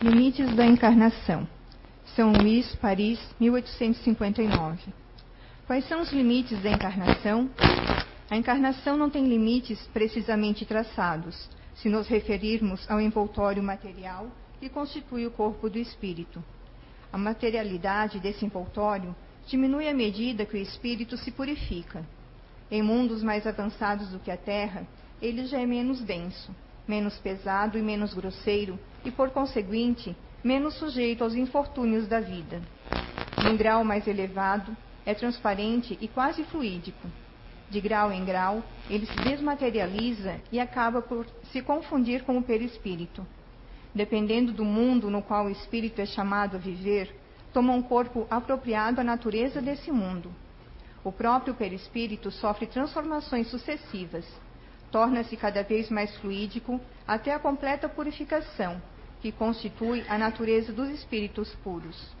Limites da Encarnação. São Luís, Paris, 1859. Quais são os limites da encarnação? A encarnação não tem limites precisamente traçados, se nos referirmos ao envoltório material que constitui o corpo do espírito. A materialidade desse envoltório diminui à medida que o espírito se purifica. Em mundos mais avançados do que a Terra, ele já é menos denso, menos pesado e menos grosseiro, e por conseguinte, menos sujeito aos infortúnios da vida. Num grau mais elevado, é transparente e quase fluídico. De grau em grau, ele se desmaterializa e acaba por se confundir com o perispírito. Dependendo do mundo no qual o espírito é chamado a viver, toma um corpo apropriado à natureza desse mundo. O próprio perispírito sofre transformações sucessivas, torna-se cada vez mais fluídico até a completa purificação, que constitui a natureza dos espíritos puros.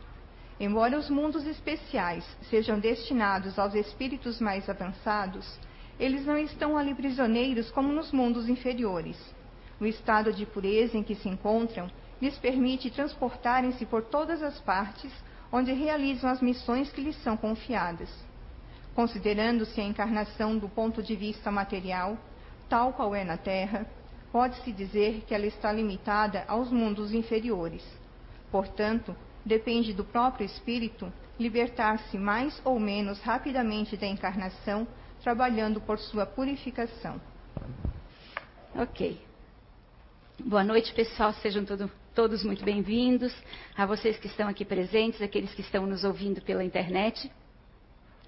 Embora os mundos especiais sejam destinados aos espíritos mais avançados, eles não estão ali prisioneiros como nos mundos inferiores. O estado de pureza em que se encontram lhes permite transportarem-se por todas as partes onde realizam as missões que lhes são confiadas. Considerando-se a encarnação do ponto de vista material, tal qual é na Terra, pode-se dizer que ela está limitada aos mundos inferiores. Portanto, depende do próprio espírito libertar-se mais ou menos rapidamente da encarnação, trabalhando por sua purificação. Ok. Boa noite, pessoal. Sejam todo, todos muito bem-vindos. A vocês que estão aqui presentes, aqueles que estão nos ouvindo pela internet.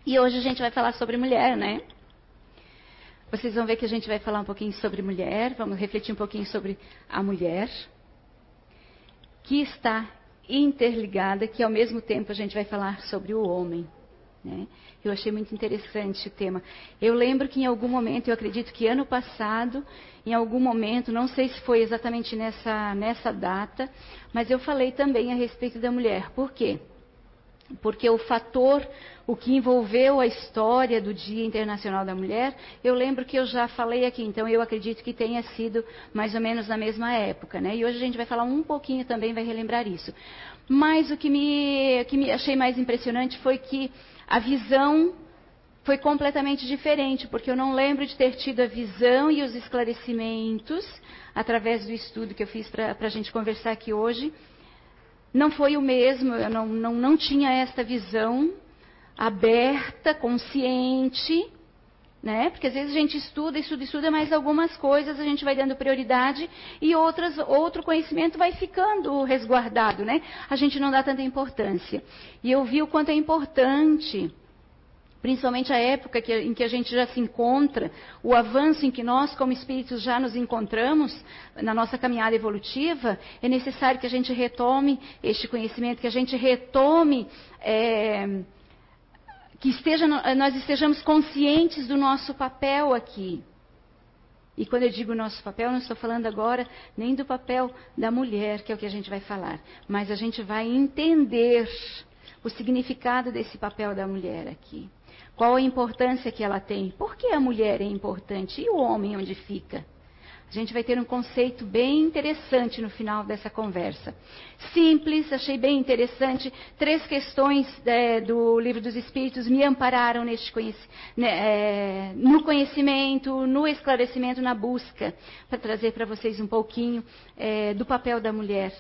E hoje a gente vai falar sobre mulher, né? Vocês vão ver que a gente vai falar um pouquinho sobre mulher, vamos refletir um pouquinho sobre a mulher, que está interligada, que ao mesmo tempo a gente vai falar sobre o homem. Né? Eu achei muito interessante o tema. Eu lembro que em algum momento, eu acredito que ano passado, em algum momento, não sei se foi exatamente nessa, nessa data, mas eu falei também a respeito da mulher. Por quê? Porque o fator, o que envolveu a história do Dia Internacional da Mulher, eu lembro que eu já falei aqui, então eu acredito que tenha sido mais ou menos na mesma época, né? E hoje a gente vai falar um pouquinho também, vai relembrar isso. Mas o que me, que me achei mais impressionante foi que a visão foi completamente diferente, porque eu não lembro de ter tido a visão e os esclarecimentos através do estudo que eu fiz para a gente conversar aqui hoje não foi o mesmo, eu não, não, não tinha esta visão aberta, consciente, né? Porque às vezes a gente estuda, estuda, estuda, mas algumas coisas a gente vai dando prioridade e outras, outro conhecimento vai ficando resguardado, né? A gente não dá tanta importância. E eu vi o quanto é importante principalmente a época que, em que a gente já se encontra, o avanço em que nós, como espíritos, já nos encontramos na nossa caminhada evolutiva, é necessário que a gente retome este conhecimento, que a gente retome, é, que esteja, nós estejamos conscientes do nosso papel aqui. E quando eu digo nosso papel, não estou falando agora nem do papel da mulher, que é o que a gente vai falar, mas a gente vai entender o significado desse papel da mulher aqui. Qual a importância que ela tem? Por que a mulher é importante? E o homem onde fica? A gente vai ter um conceito bem interessante no final dessa conversa. Simples, achei bem interessante. Três questões é, do Livro dos Espíritos me ampararam neste conhec né, é, no conhecimento, no esclarecimento, na busca, para trazer para vocês um pouquinho é, do papel da mulher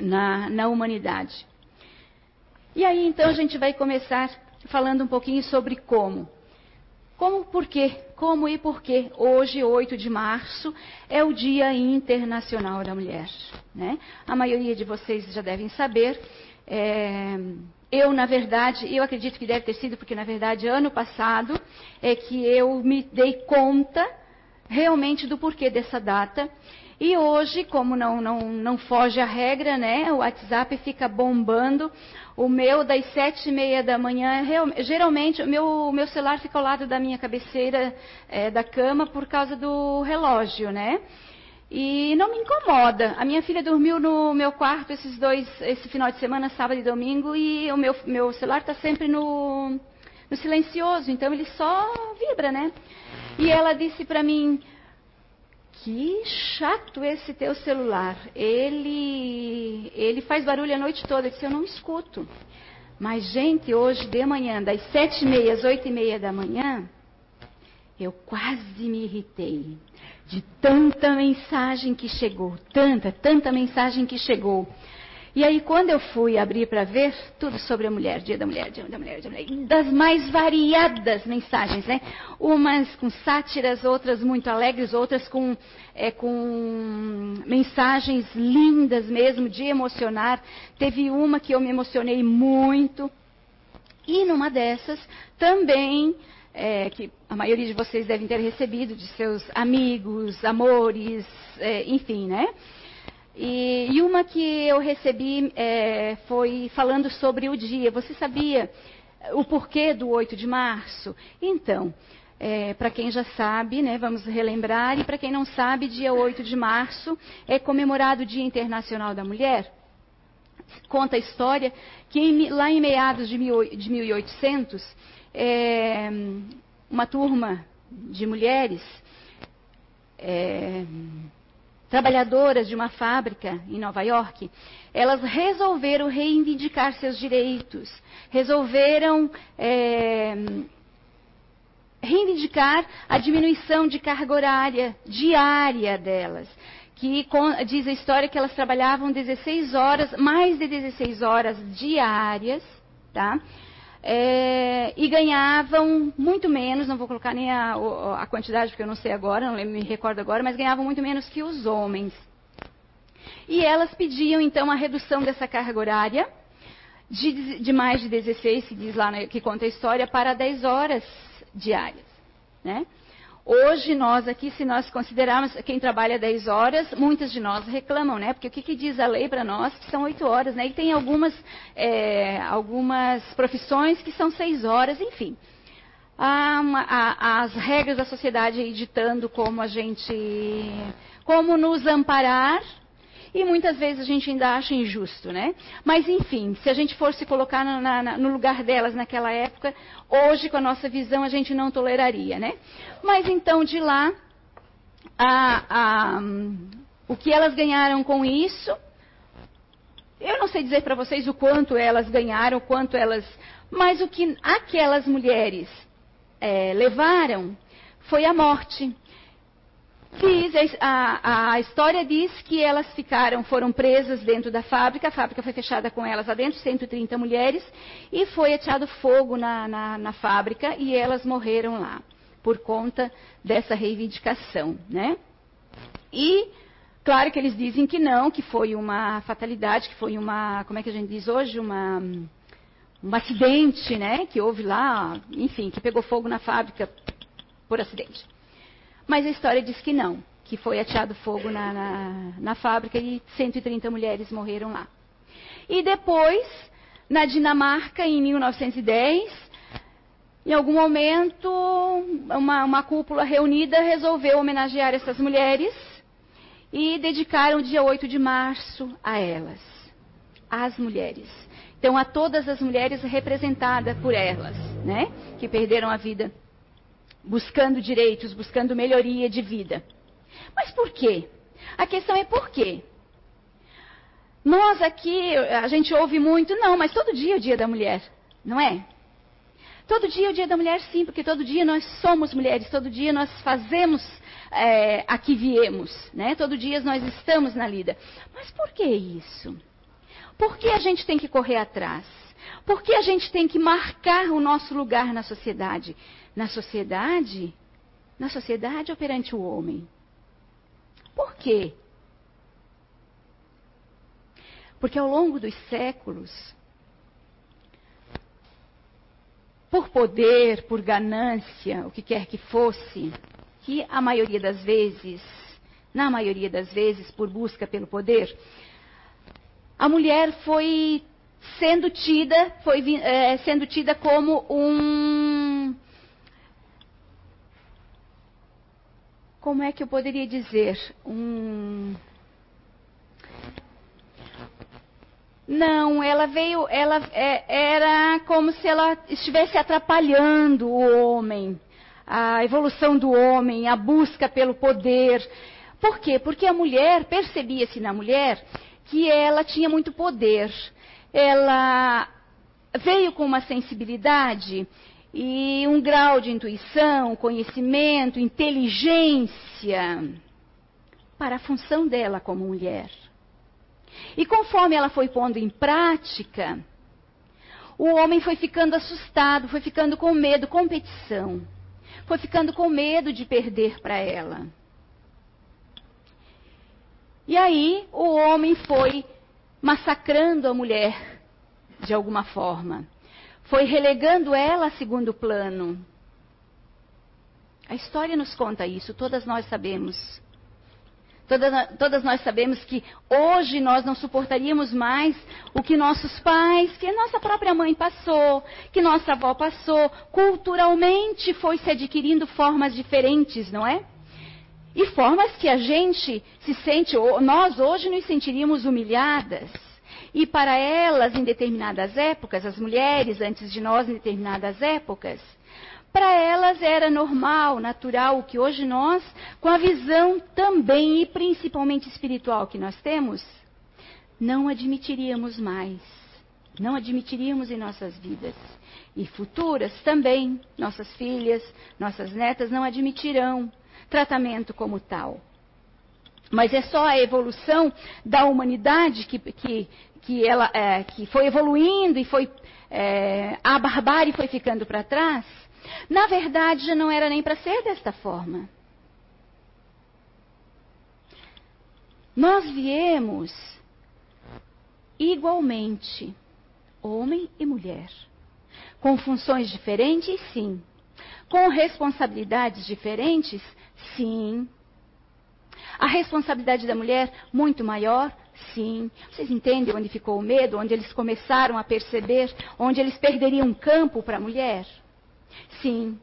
na, na humanidade. E aí, então, a gente vai começar falando um pouquinho sobre como. Como, por quê? Como e por quê? Hoje, 8 de março, é o Dia Internacional da Mulher. Né? A maioria de vocês já devem saber. É, eu, na verdade, eu acredito que deve ter sido, porque, na verdade, ano passado é que eu me dei conta realmente do porquê dessa data. E hoje, como não, não, não foge a regra, né? O WhatsApp fica bombando. O meu, das sete e meia da manhã, geralmente, o meu, meu celular fica ao lado da minha cabeceira é, da cama por causa do relógio, né? E não me incomoda. A minha filha dormiu no meu quarto esses dois, esse final de semana, sábado e domingo, e o meu, meu celular está sempre no, no silencioso, então ele só vibra, né? E ela disse para mim, que chato esse teu celular. Ele ele faz barulho a noite toda. Eu eu não escuto. Mas, gente, hoje de manhã, das sete e meia às oito e meia da manhã, eu quase me irritei de tanta mensagem que chegou, tanta, tanta mensagem que chegou. E aí, quando eu fui abrir para ver, tudo sobre a mulher, dia da mulher, dia da mulher, dia da mulher, das mais variadas mensagens, né? Umas com sátiras, outras muito alegres, outras com, é, com mensagens lindas mesmo, de emocionar. Teve uma que eu me emocionei muito. E numa dessas, também, é, que a maioria de vocês devem ter recebido de seus amigos, amores, é, enfim, né? E, e, uma que eu recebi é, foi falando sobre o dia. Você sabia o porquê do 8 de março? Então, é, para quem já sabe, né, vamos relembrar, e para quem não sabe, dia 8 de março é comemorado o Dia Internacional da Mulher. Conta a história que em, lá em meados de, mil, de 1800, é, uma turma de mulheres é, trabalhadoras de uma fábrica em Nova York, elas resolveram reivindicar seus direitos, resolveram é, reivindicar a diminuição de carga horária diária delas. Que diz a história que elas trabalhavam 16 horas, mais de 16 horas diárias, tá? É, e ganhavam muito menos, não vou colocar nem a, a, quantidade porque eu não sei agora, não me recordo agora, mas ganhavam muito menos que os homens. E elas pediam então a redução dessa carga horária de, de mais de 16, se diz lá que conta a história, para 10 horas diárias. Né? Hoje, nós aqui, se nós considerarmos quem trabalha 10 horas, muitas de nós reclamam, né? Porque o que, que diz a lei para nós? Que são 8 horas, né? E tem algumas, é, algumas profissões que são 6 horas, enfim. As regras da sociedade ditando como a gente. como nos amparar e muitas vezes a gente ainda acha injusto, né? Mas enfim, se a gente for se colocar na, na, no lugar delas naquela época, hoje com a nossa visão a gente não toleraria, né? Mas então de lá, a, a, o que elas ganharam com isso, eu não sei dizer para vocês o quanto elas ganharam, o quanto elas, mas o que aquelas mulheres é, levaram foi a morte. Diz, a, a, história diz que elas ficaram, foram presas dentro da fábrica, a fábrica foi fechada com elas adentro, 130 mulheres, e foi ateado fogo na, na, na fábrica e elas morreram lá, por conta dessa reivindicação, né? E, claro que eles dizem que não, que foi uma fatalidade, que foi uma, como é que a gente diz hoje, uma, um acidente, né? Que houve lá, enfim, que pegou fogo na fábrica por acidente. Mas a história diz que não, que foi ateado fogo na, na, na fábrica e 130 mulheres morreram lá. E depois, na Dinamarca, em 1910, em algum momento, uma, uma, cúpula reunida resolveu homenagear essas mulheres e dedicaram o dia 8 de março a elas, às mulheres. Então, a todas as mulheres representadas por elas, né, que perderam a vida buscando direitos, buscando melhoria de vida. Mas por quê? A questão é por quê? Nós aqui, a gente ouve muito, não, mas todo dia é o dia da mulher, não é? Todo dia é o dia da mulher, sim, porque todo dia nós somos mulheres, todo dia nós fazemos é, a que viemos, né? Todo dia nós estamos na lida. Mas por que isso? Por que a gente tem que correr atrás? Por que a gente tem que marcar o nosso lugar na sociedade? Na sociedade, na sociedade ou perante o homem. Por quê? Porque ao longo dos séculos, por poder, por ganância, o que quer que fosse, que a maioria das vezes, na maioria das vezes, por busca pelo poder, a mulher foi sendo tida, foi é, sendo tida como um como é que eu poderia dizer? Um. Não, ela veio, ela é, era como se ela estivesse atrapalhando o homem, a evolução do homem, a busca pelo poder. Por quê? Porque a mulher, percebia-se na mulher que ela tinha muito poder. Ela veio com uma sensibilidade e um grau de intuição, conhecimento, inteligência para a função dela como mulher. E conforme ela foi pondo em prática, o homem foi ficando assustado, foi ficando com medo, competição. Foi ficando com medo de perder para ela. E aí o homem foi massacrando a mulher de alguma forma. Foi relegando ela a segundo plano. A história nos conta isso, todas nós sabemos. Todas, todas, nós sabemos que hoje nós não suportaríamos mais o que nossos pais, que nossa própria mãe passou, que nossa avó passou. Culturalmente foi se adquirindo formas diferentes, não é? E formas que a gente se sente, nós hoje nos sentiríamos humilhadas. E para elas, em determinadas épocas, as mulheres antes de nós, em determinadas épocas, para elas era normal, natural, o que hoje nós, com a visão também e principalmente espiritual que nós temos, não admitiríamos mais. Não admitiríamos em nossas vidas. E futuras também, nossas filhas, nossas netas não admitirão tratamento como tal. Mas é só a evolução da humanidade que, que, que, ela, é, que foi evoluindo e foi. É, a barbárie foi ficando para trás. Na verdade, já não era nem para ser desta forma. Nós viemos igualmente, homem e mulher, com funções diferentes, sim, com responsabilidades diferentes, Sim. A responsabilidade da mulher muito maior? Sim. Vocês entendem onde ficou o medo? Onde eles começaram a perceber? Onde eles perderiam campo para a mulher? Sim.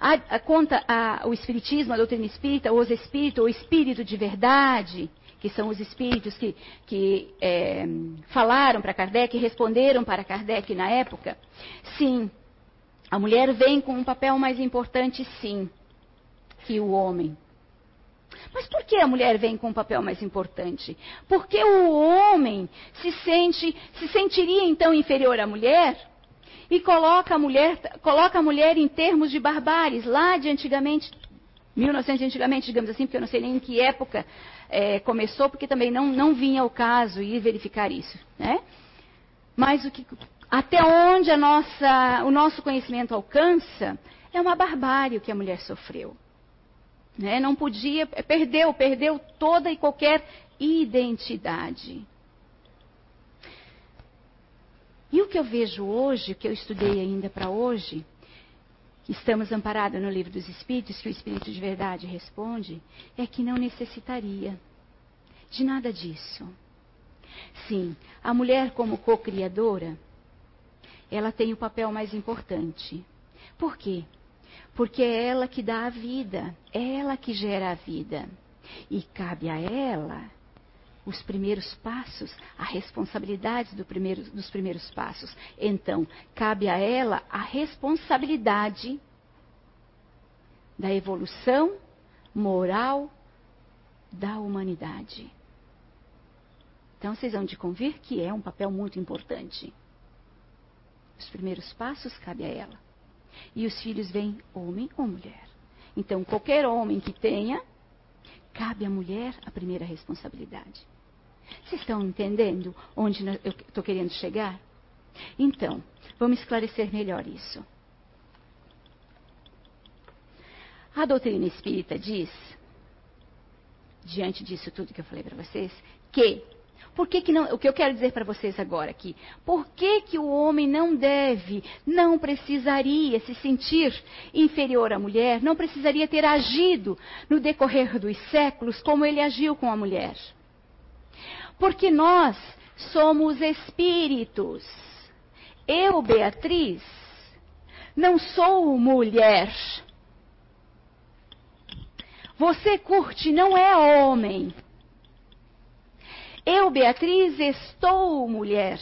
A, a, conta a, o Espiritismo, a doutrina espírita, os espíritos, o espírito de verdade, que são os espíritos que, que é, falaram para Kardec, responderam para Kardec na época. Sim. A mulher vem com um papel mais importante, sim que o homem. Mas por que a mulher vem com um papel mais importante? Porque o homem se sente, se sentiria então inferior à mulher e coloca a mulher, coloca a mulher em termos de barbáries, lá de antigamente, 1900 antigamente, digamos assim, porque eu não sei nem em que época é, começou, porque também não, não vinha o caso ir verificar isso, né? Mas o que, até onde nossa, o nosso conhecimento alcança, é uma barbárie o que a mulher sofreu. Né? Não podia, perdeu, perdeu toda e qualquer identidade. E o que eu vejo hoje, que eu estudei ainda para hoje, que estamos amparados no livro dos Espíritos, que o Espírito de verdade responde, é que não necessitaria de nada disso. Sim, a mulher como co-criadora, ela tem o papel mais importante. Por quê? Porque é ela que dá a vida, é ela que gera a vida. E cabe a ela os primeiros passos, a responsabilidade do primeiro, dos primeiros passos. Então, cabe a ela a responsabilidade da evolução moral da humanidade. Então, vocês vão de convir que é um papel muito importante. Os primeiros passos cabe a ela. E os filhos vêm homem ou mulher. Então, qualquer homem que tenha, cabe à mulher a primeira responsabilidade. Vocês estão entendendo onde eu estou querendo chegar? Então, vamos esclarecer melhor isso. A doutrina espírita diz, diante disso tudo que eu falei para vocês, que por que, que não, o que eu quero dizer para vocês agora aqui? Por que, que o homem não deve, não precisaria se sentir inferior à mulher, não precisaria ter agido no decorrer dos séculos como ele agiu com a mulher? Porque nós somos espíritos. Eu, Beatriz, não sou mulher. Você curte não é homem. Eu, Beatriz, estou mulher.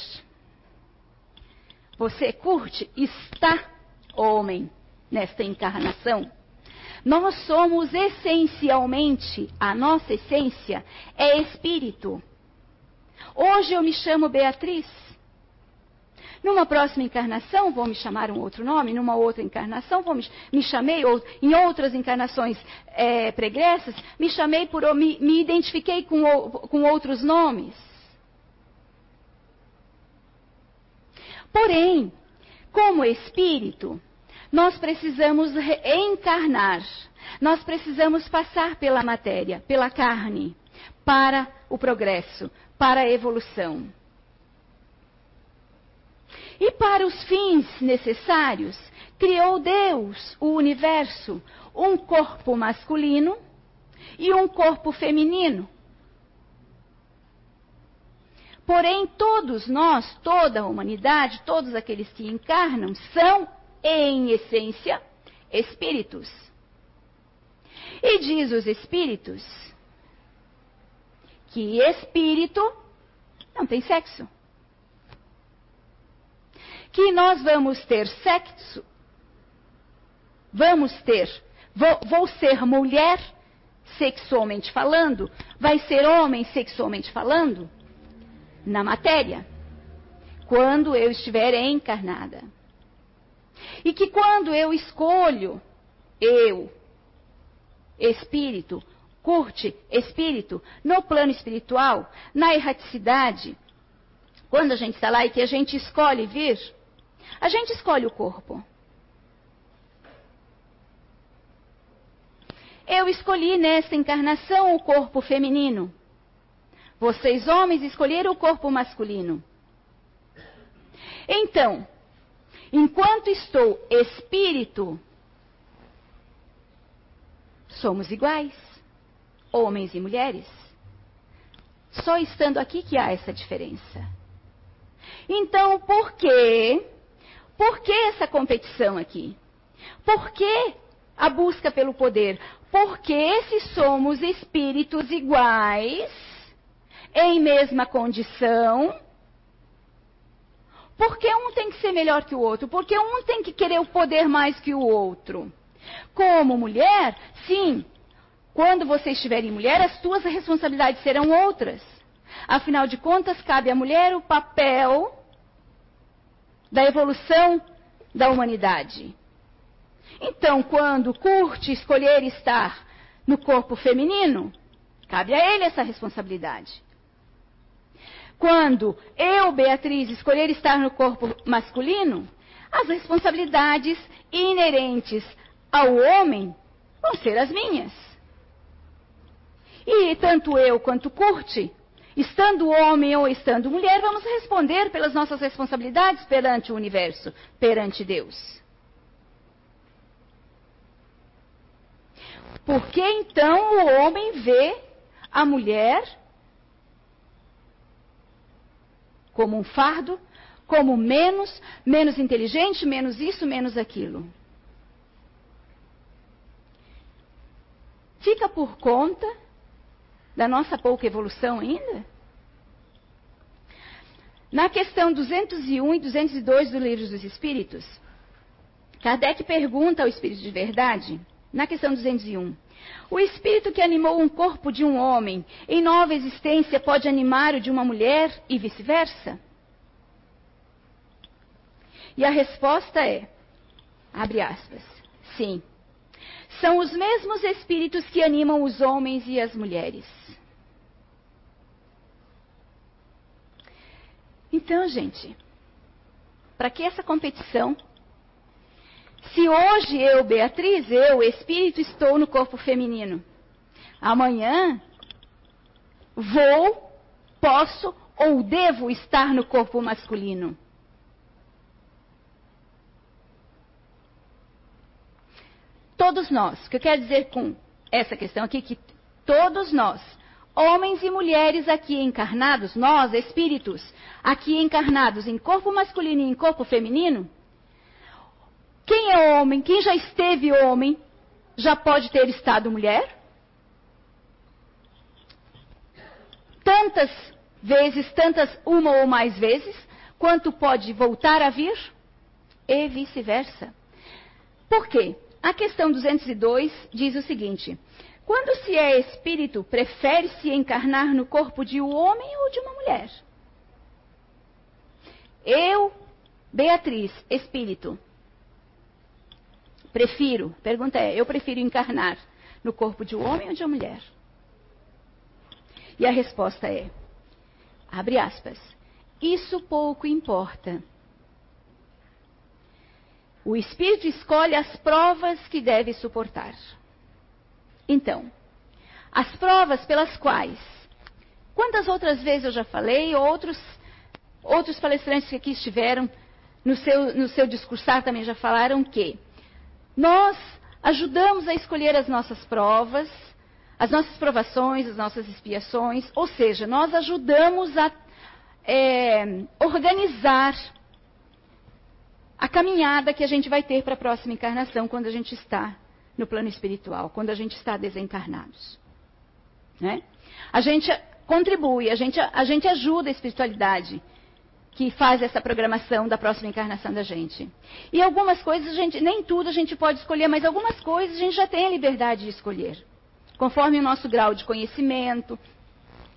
Você curte? Está homem nesta encarnação. Nós somos essencialmente, a nossa essência é espírito. Hoje eu me chamo Beatriz. Numa próxima encarnação, vou me chamar um outro nome. Numa outra encarnação, vou me, me chamei, ou, em outras encarnações é, pregressas, me chamei por. Me, me identifiquei com, com outros nomes. Porém, como espírito, nós precisamos reencarnar. Nós precisamos passar pela matéria, pela carne, para o progresso, para a evolução. E para os fins necessários, criou Deus, o universo, um corpo masculino e um corpo feminino. Porém, todos nós, toda a humanidade, todos aqueles que encarnam, são, em essência, espíritos. E diz os espíritos que espírito não tem sexo que nós vamos ter sexo, vamos ter, vou, vou ser mulher sexualmente falando, vai ser homem sexualmente falando, na matéria, quando eu estiver encarnada. E que quando eu escolho, eu, espírito, curte espírito, no plano espiritual, na erraticidade, quando a gente está lá e que a gente escolhe vir, a gente escolhe o corpo. Eu escolhi nesta encarnação o corpo feminino. Vocês, homens, escolheram o corpo masculino. Então, enquanto estou espírito, somos iguais, homens e mulheres. Só estando aqui que há essa diferença. Então, por que por que essa competição aqui? Por que a busca pelo poder? Porque se somos espíritos iguais, em mesma condição, porque um tem que ser melhor que o outro? Porque um tem que querer o poder mais que o outro? Como mulher, sim, quando você estiver em mulher, as tuas responsabilidades serão outras. Afinal de contas, cabe à mulher o papel da evolução da humanidade. Então, quando curte escolher estar no corpo feminino, cabe a ele essa responsabilidade. Quando eu, Beatriz, escolher estar no corpo masculino, as responsabilidades inerentes ao homem vão ser as minhas. E tanto eu quanto Curte Estando homem ou estando mulher, vamos responder pelas nossas responsabilidades perante o universo, perante Deus. Por que então o homem vê a mulher como um fardo, como menos, menos inteligente, menos isso, menos aquilo? Fica por conta da nossa pouca evolução ainda? Na questão 201 e 202 do Livro dos Espíritos, Kardec pergunta ao Espírito de Verdade, na questão 201, o espírito que animou um corpo de um homem em nova existência pode animar o de uma mulher e vice-versa? E a resposta é, abre aspas, sim. São os mesmos espíritos que animam os homens e as mulheres. Então, gente, para que essa competição? Se hoje eu, Beatriz, eu, espírito, estou no corpo feminino, amanhã vou, posso ou devo estar no corpo masculino. Todos nós, o que eu quero dizer com essa questão aqui, que todos nós homens e mulheres aqui encarnados, nós, espíritos, aqui encarnados em corpo masculino e em corpo feminino, quem é homem, quem já esteve homem, já pode ter estado mulher? Tantas vezes, tantas, uma ou mais vezes, quanto pode voltar a vir? E vice-versa. Por quê? A questão 202 diz o seguinte: Quando se é espírito, prefere-se encarnar no corpo de um homem ou de uma mulher? Eu, Beatriz, espírito, prefiro, pergunta é, eu prefiro encarnar no corpo de um homem ou de uma mulher? E a resposta é, abre aspas, isso pouco importa. O espírito escolhe as provas que deve suportar. Então, as provas pelas quais, quantas outras vezes eu já falei, outros, outros palestrantes que aqui estiveram no seu, no seu discursar também já falaram que nós ajudamos a escolher as nossas provas, as nossas provações, as nossas expiações, ou seja, nós ajudamos a é, organizar caminhada que a gente vai ter para a próxima encarnação quando a gente está no plano espiritual, quando a gente está desencarnados. Né? A gente contribui, a gente, a gente ajuda a espiritualidade que faz essa programação da próxima encarnação da gente. E algumas coisas, a gente, nem tudo a gente pode escolher, mas algumas coisas a gente já tem a liberdade de escolher. Conforme o nosso grau de conhecimento,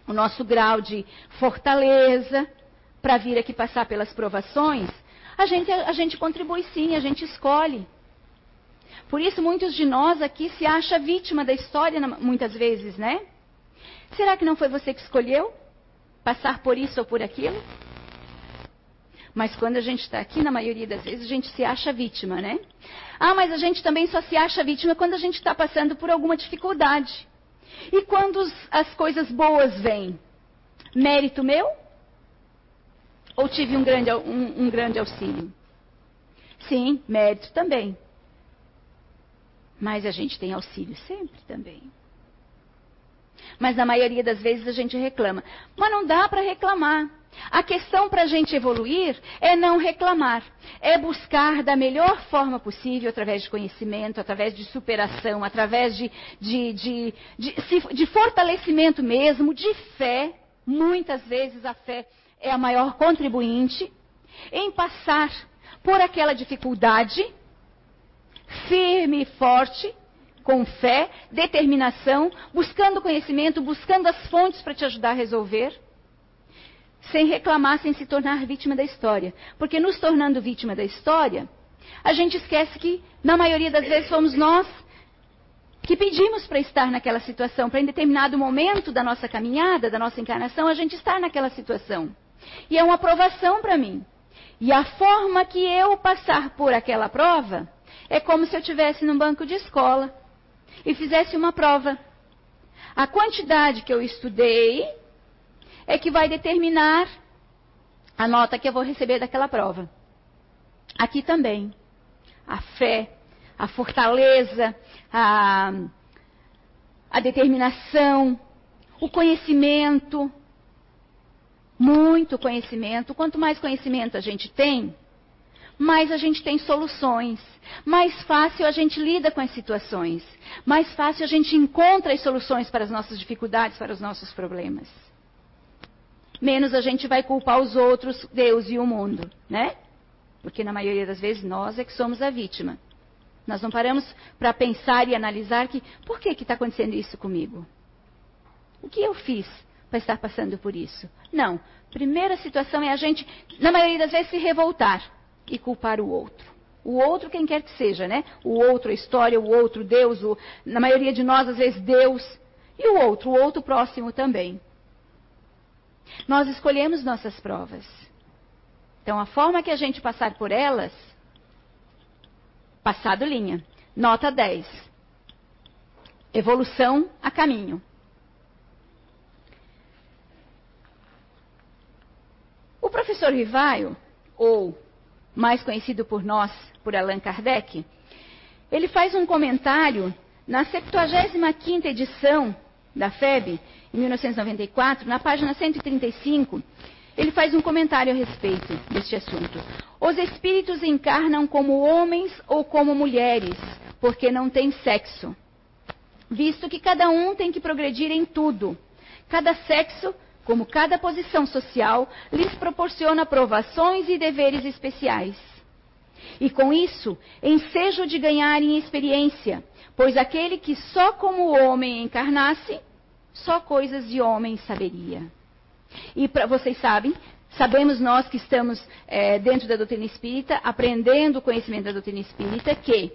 o nosso grau de fortaleza, para vir aqui passar pelas provações, a gente, a gente contribui sim, a gente escolhe. Por isso, muitos de nós aqui se acham vítima da história, muitas vezes, né? Será que não foi você que escolheu passar por isso ou por aquilo? Mas quando a gente está aqui, na maioria das vezes, a gente se acha vítima, né? Ah, mas a gente também só se acha vítima quando a gente está passando por alguma dificuldade. E quando as coisas boas vêm? Mérito meu? Ou tive um grande, um, um grande auxílio? Sim, mérito também. Mas a gente tem auxílio sempre também. Mas na maioria das vezes a gente reclama. Mas não dá para reclamar. A questão para a gente evoluir é não reclamar, é buscar da melhor forma possível, através de conhecimento, através de superação, através de, de, de, de, de fortalecimento mesmo, de fé. Muitas vezes a fé é a maior contribuinte em passar por aquela dificuldade firme e forte, com fé, determinação, buscando conhecimento, buscando as fontes para te ajudar a resolver, sem reclamar, sem se tornar vítima da história. Porque nos tornando vítima da história, a gente esquece que, na maioria das vezes, fomos nós que pedimos para estar naquela situação, para em determinado momento da nossa caminhada, da nossa encarnação, a gente estar naquela situação. E é uma aprovação para mim. E a forma que eu passar por aquela prova é como se eu estivesse num banco de escola e fizesse uma prova. A quantidade que eu estudei é que vai determinar a nota que eu vou receber daquela prova. Aqui também. A fé, a fortaleza, a, a determinação, o conhecimento, muito conhecimento. Quanto mais conhecimento a gente tem, mais a gente tem soluções. Mais fácil a gente lida com as situações. Mais fácil a gente encontra as soluções para as nossas dificuldades, para os nossos problemas. Menos a gente vai culpar os outros, Deus e o mundo, né? Porque na maioria das vezes nós é que somos a vítima. Nós não paramos para pensar e analisar que por que está acontecendo isso comigo? O que eu fiz para estar passando por isso? Não. Primeira situação é a gente, na maioria das vezes, se revoltar e culpar o outro. O outro, quem quer que seja, né? O outro, a história, o outro, Deus, o, na maioria de nós, às vezes, Deus. E o outro, o outro próximo também. Nós escolhemos nossas provas. Então, a forma que a gente passar por elas, passado linha. Nota 10. Evolução a caminho. O professor Rivaio, ou mais conhecido por nós por Allan Kardec, ele faz um comentário na 75ª edição da FEB, em 1994, na página 135, ele faz um comentário a respeito deste assunto. Os espíritos encarnam como homens ou como mulheres, porque não têm sexo. Visto que cada um tem que progredir em tudo. Cada sexo como cada posição social lhes proporciona provações e deveres especiais. E com isso, ensejo de ganhar em experiência, pois aquele que só como homem encarnasse, só coisas de homem saberia. E vocês sabem, sabemos nós que estamos é, dentro da doutrina espírita, aprendendo o conhecimento da doutrina espírita, que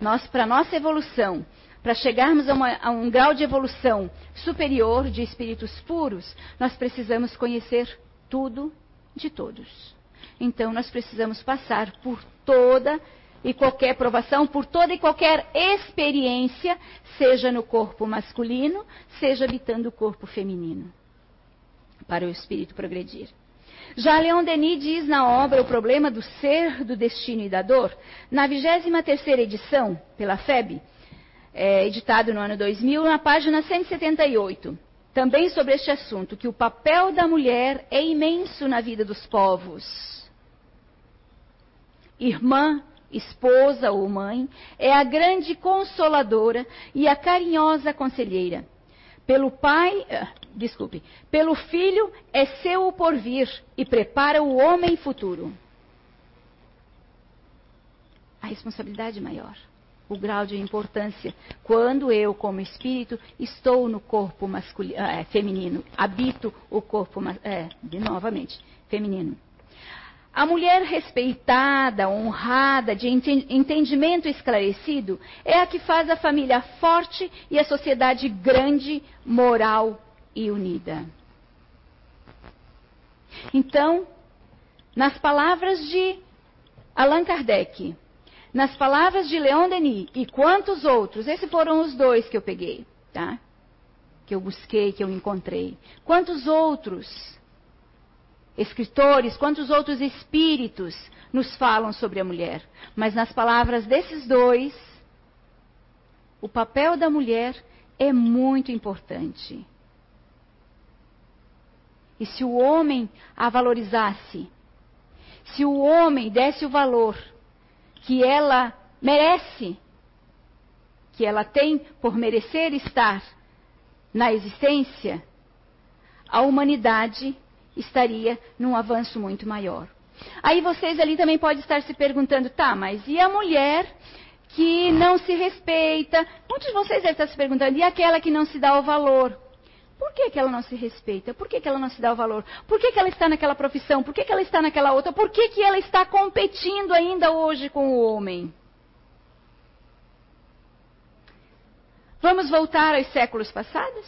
nós, para nossa evolução, para chegarmos a, uma, a, um grau de evolução superior de espíritos puros, nós precisamos conhecer tudo de todos. Então, nós precisamos passar por toda e qualquer provação, por toda e qualquer experiência, seja no corpo masculino, seja habitando o corpo feminino, para o espírito progredir. Já Leon Denis diz na obra O Problema do Ser, do Destino e da Dor, na 23 edição, pela FEB, é, editado no ano 2000, na página 178, também sobre este assunto, que o papel da mulher é imenso na vida dos povos. Irmã, esposa ou mãe, é a grande consoladora e a carinhosa conselheira. Pelo pai, uh, desculpe, pelo filho é seu o porvir e prepara o homem futuro. A responsabilidade maior o grau de importância quando eu, como espírito, estou no corpo masculino, é, feminino, habito o corpo, é, de, novamente, feminino. A mulher respeitada, honrada, de entendimento esclarecido, é a que faz a família forte e a sociedade grande, moral e unida. Então, nas palavras de Allan Kardec, nas palavras de Leon Denis e quantos outros, esses foram os dois que eu peguei, tá? Que eu busquei, que eu encontrei. Quantos outros escritores, quantos outros espíritos nos falam sobre a mulher? Mas nas palavras desses dois, o papel da mulher é muito importante. E se o homem a valorizasse, se o homem desse o valor que ela merece, que ela tem por merecer estar na existência, a humanidade estaria num avanço muito maior. Aí vocês ali também podem estar se perguntando, tá, mas e a mulher que não se respeita? Muitos de vocês devem estar se perguntando, e aquela que não se dá o valor? Por que, que ela não se respeita? Por que, que ela não se dá o valor? Por que, que ela está naquela profissão? Por que, que ela está naquela outra? Por que, que ela está competindo ainda hoje com o homem? Vamos voltar aos séculos passados?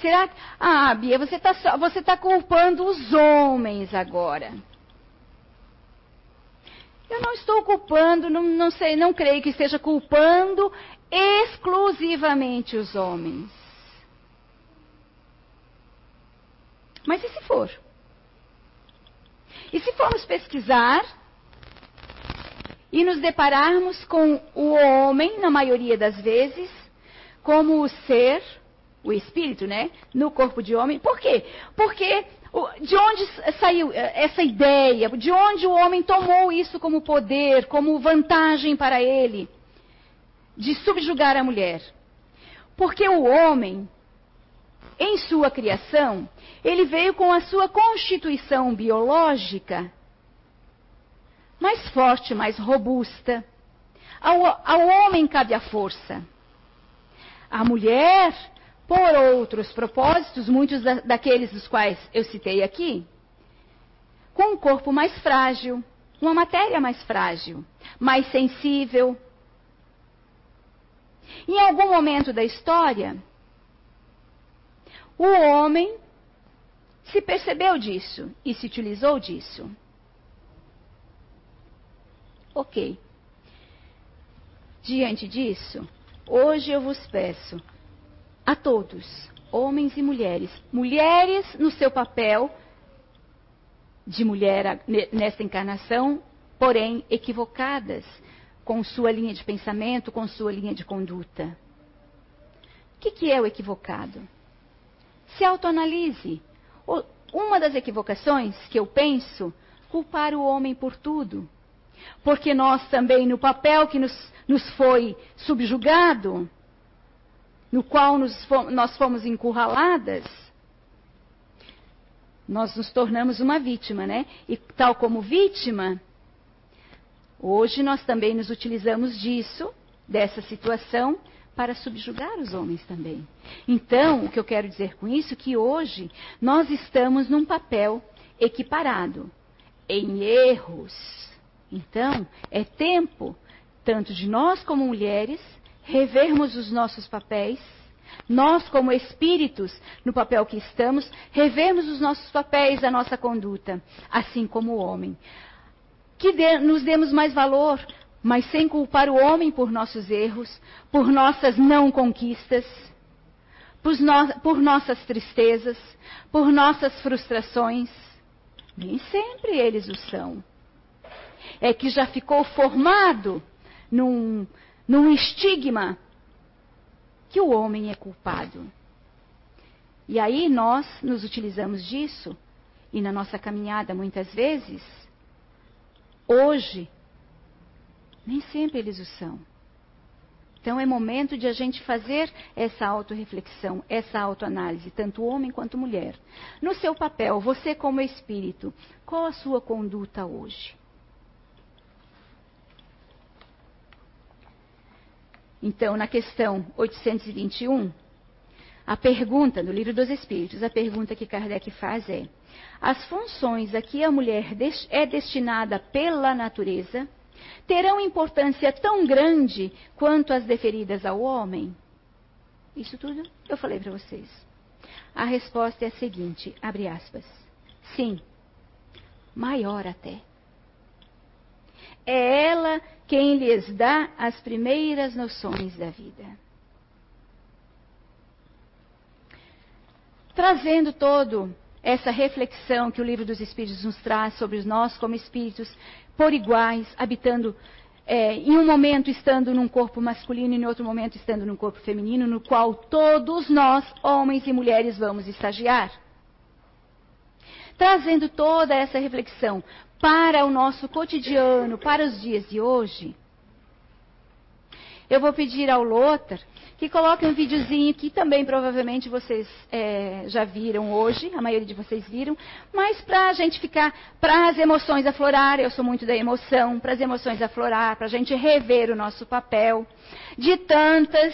Será que. Ah, Bia, você está tá culpando os homens agora. Eu não estou culpando, não, não sei, não creio que esteja culpando exclusivamente os homens. Mas e se for? E se formos pesquisar e nos depararmos com o homem, na maioria das vezes, como o ser, o espírito, né, no corpo de homem? Por quê? Porque de onde saiu eh, essa ideia? De onde o homem tomou isso como poder, como vantagem para ele? De subjugar a mulher. Porque o homem, em sua criação, ele veio com a sua constituição biológica mais forte, mais robusta. Ao, ao homem cabe a força. A mulher por outros propósitos, muitos da, daqueles dos quais eu citei aqui, com um corpo mais frágil, uma matéria mais frágil, mais sensível. Em algum momento da história, o homem se percebeu disso e se utilizou disso. Ok. Diante disso, hoje eu vos peço a todos, homens e mulheres. Mulheres no seu papel de mulher nesta encarnação, porém equivocadas com sua linha de pensamento, com sua linha de conduta. O que, que é o equivocado? Se autoanalise. Uma das equivocações que eu penso, culpar o homem por tudo. Porque nós também, no papel que nos, nos foi subjugado, no qual nós fomos encurraladas, nós nos tornamos uma vítima, né? E tal como vítima, hoje nós também nos utilizamos disso, dessa situação, para subjugar os homens também. Então, o que eu quero dizer com isso é que hoje nós estamos num papel equiparado em erros. Então, é tempo, tanto de nós como mulheres, revermos os nossos papéis nós, como espíritos, no papel que estamos, revemos os nossos papéis, a nossa conduta, assim como o homem. Que nos demos mais valor, mas sem culpar o homem por nossos erros, por nossas não conquistas, por, no, por nossas tristezas, por nossas frustrações. Nem sempre eles o são. É que já ficou formado num, num estigma que o homem é culpado. E aí nós nos utilizamos disso, e na nossa caminhada muitas vezes, hoje, nem sempre eles o são. Então é momento de a gente fazer essa autorreflexão, essa autoanálise, tanto homem quanto mulher. No seu papel, você como espírito, qual a sua conduta hoje? Então, na questão 821, a pergunta, no Livro dos Espíritos, a pergunta que Kardec faz é: as funções a que a mulher é destinada pela natureza terão importância tão grande quanto as deferidas ao homem? Isso tudo eu falei para vocês. A resposta é a seguinte, abre aspas. Sim, maior até. É ela quem lhes dá as primeiras noções da vida. Trazendo todo essa reflexão que o livro dos Espíritos nos traz sobre nós como espíritos por iguais, habitando é, em um momento estando num corpo masculino e em outro momento estando num corpo feminino, no qual todos nós, homens e mulheres, vamos estagiar. Trazendo toda essa reflexão para o nosso cotidiano, para os dias de hoje, eu vou pedir ao Lothar que coloque um videozinho que também provavelmente vocês é, já viram hoje, a maioria de vocês viram, mas para a gente ficar, para as emoções aflorar, eu sou muito da emoção, para as emoções aflorar, para a gente rever o nosso papel, de tantas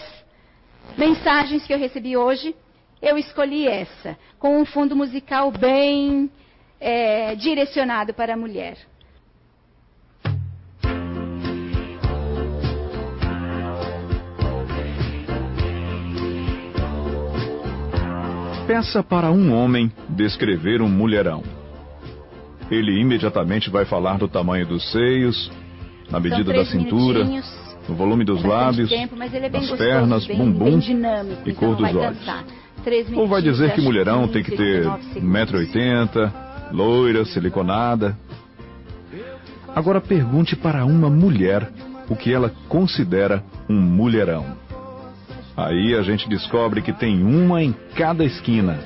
mensagens que eu recebi hoje, eu escolhi essa, com um fundo musical bem é, direcionado para a mulher. Peça para um homem descrever um mulherão. Ele imediatamente vai falar do tamanho dos seios, na medida da cintura, no volume dos lábios, tempo, é das pernas, bem, bumbum bem e cor então dos olhos. Ou vai dizer que mulherão tem que ter 1,80m, loira, siliconada. Agora pergunte para uma mulher o que ela considera um mulherão. Aí a gente descobre que tem uma em cada esquina,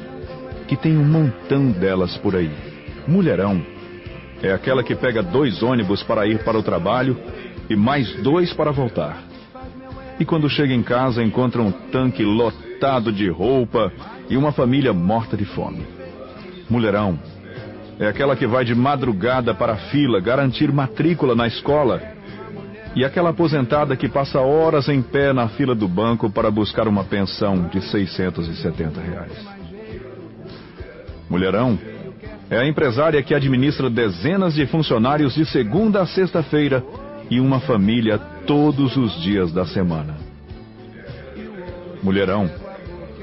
que tem um montão delas por aí. Mulherão é aquela que pega dois ônibus para ir para o trabalho e mais dois para voltar. E quando chega em casa encontra um tanque lotado de roupa e uma família morta de fome. Mulherão é aquela que vai de madrugada para a fila garantir matrícula na escola. E aquela aposentada que passa horas em pé na fila do banco para buscar uma pensão de 670 reais. Mulherão é a empresária que administra dezenas de funcionários de segunda a sexta-feira e uma família todos os dias da semana. Mulherão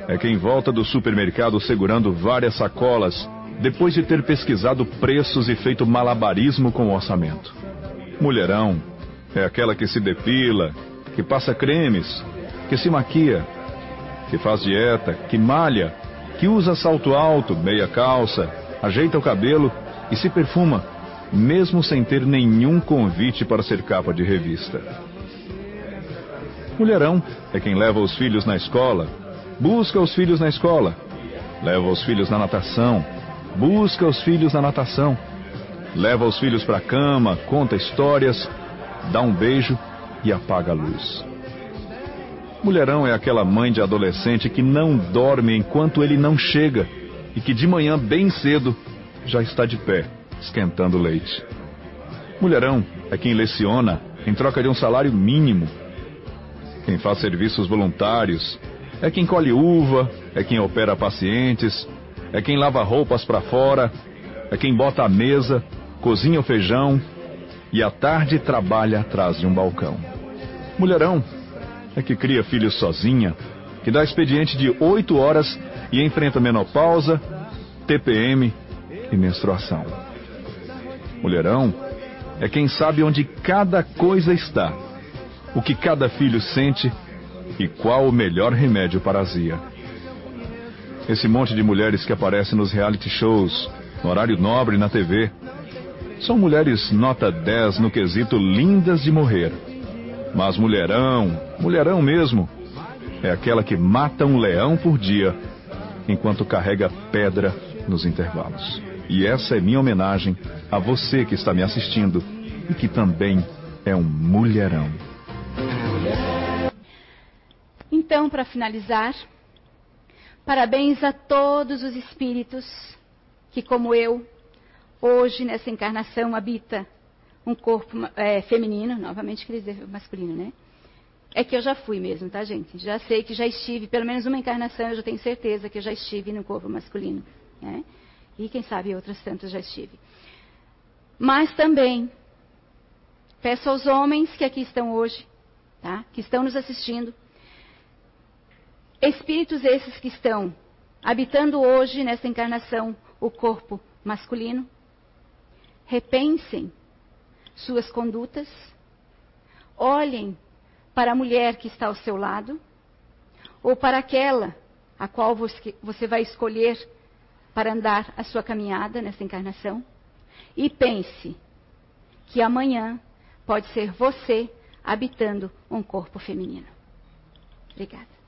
é quem volta do supermercado segurando várias sacolas depois de ter pesquisado preços e feito malabarismo com o orçamento. Mulherão é aquela que se depila, que passa cremes, que se maquia, que faz dieta, que malha, que usa salto alto, meia calça, ajeita o cabelo e se perfuma, mesmo sem ter nenhum convite para ser capa de revista. Mulherão é quem leva os filhos na escola, busca os filhos na escola, leva os filhos na natação, busca os filhos na natação, leva os filhos para a cama, conta histórias, dá um beijo e apaga a luz. Mulherão é aquela mãe de adolescente que não dorme enquanto ele não chega e que de manhã, bem cedo, já está de pé, esquentando leite. Mulherão é quem leciona em troca de um salário mínimo. Quem faz serviços voluntários é quem colhe uva, é quem opera pacientes, é quem lava roupas para fora, é quem bota a mesa, cozinha o feijão e à tarde trabalha atrás de um balcão. Mulherão é que cria filhos sozinha, que dá expediente de oito horas e enfrenta menopausa, TPM e menstruação. Mulherão é quem sabe onde cada coisa está, o que cada filho sente e qual o melhor remédio para azia. Esse monte de mulheres que aparecem nos reality shows, no horário nobre na TV, são mulheres nota 10 no quesito lindas de morrer. Mas mulherão, mulherão mesmo, é aquela que mata um leão por dia enquanto carrega pedra nos intervalos. E essa é minha homenagem a você que está me assistindo e que também é um mulherão. Então, para finalizar, parabéns a todos os espíritos que, como eu, hoje nessa encarnação habita um corpo é, feminino, novamente queria dizer masculino, né? É que eu já fui mesmo, tá, gente? Já sei que já estive, pelo menos uma encarnação, eu já tenho certeza que eu já estive no corpo masculino, né? E quem sabe outras tantas já estive. Mas também peço aos homens que aqui estão hoje, tá? Que estão nos assistindo, espíritos esses que estão habitando hoje nessa encarnação o corpo masculino, repensem suas condutas, olhem para a mulher que está ao seu lado, ou para aquela a qual você vai escolher para andar a sua caminhada nessa encarnação, e pense que amanhã pode ser você habitando um corpo feminino. Obrigada.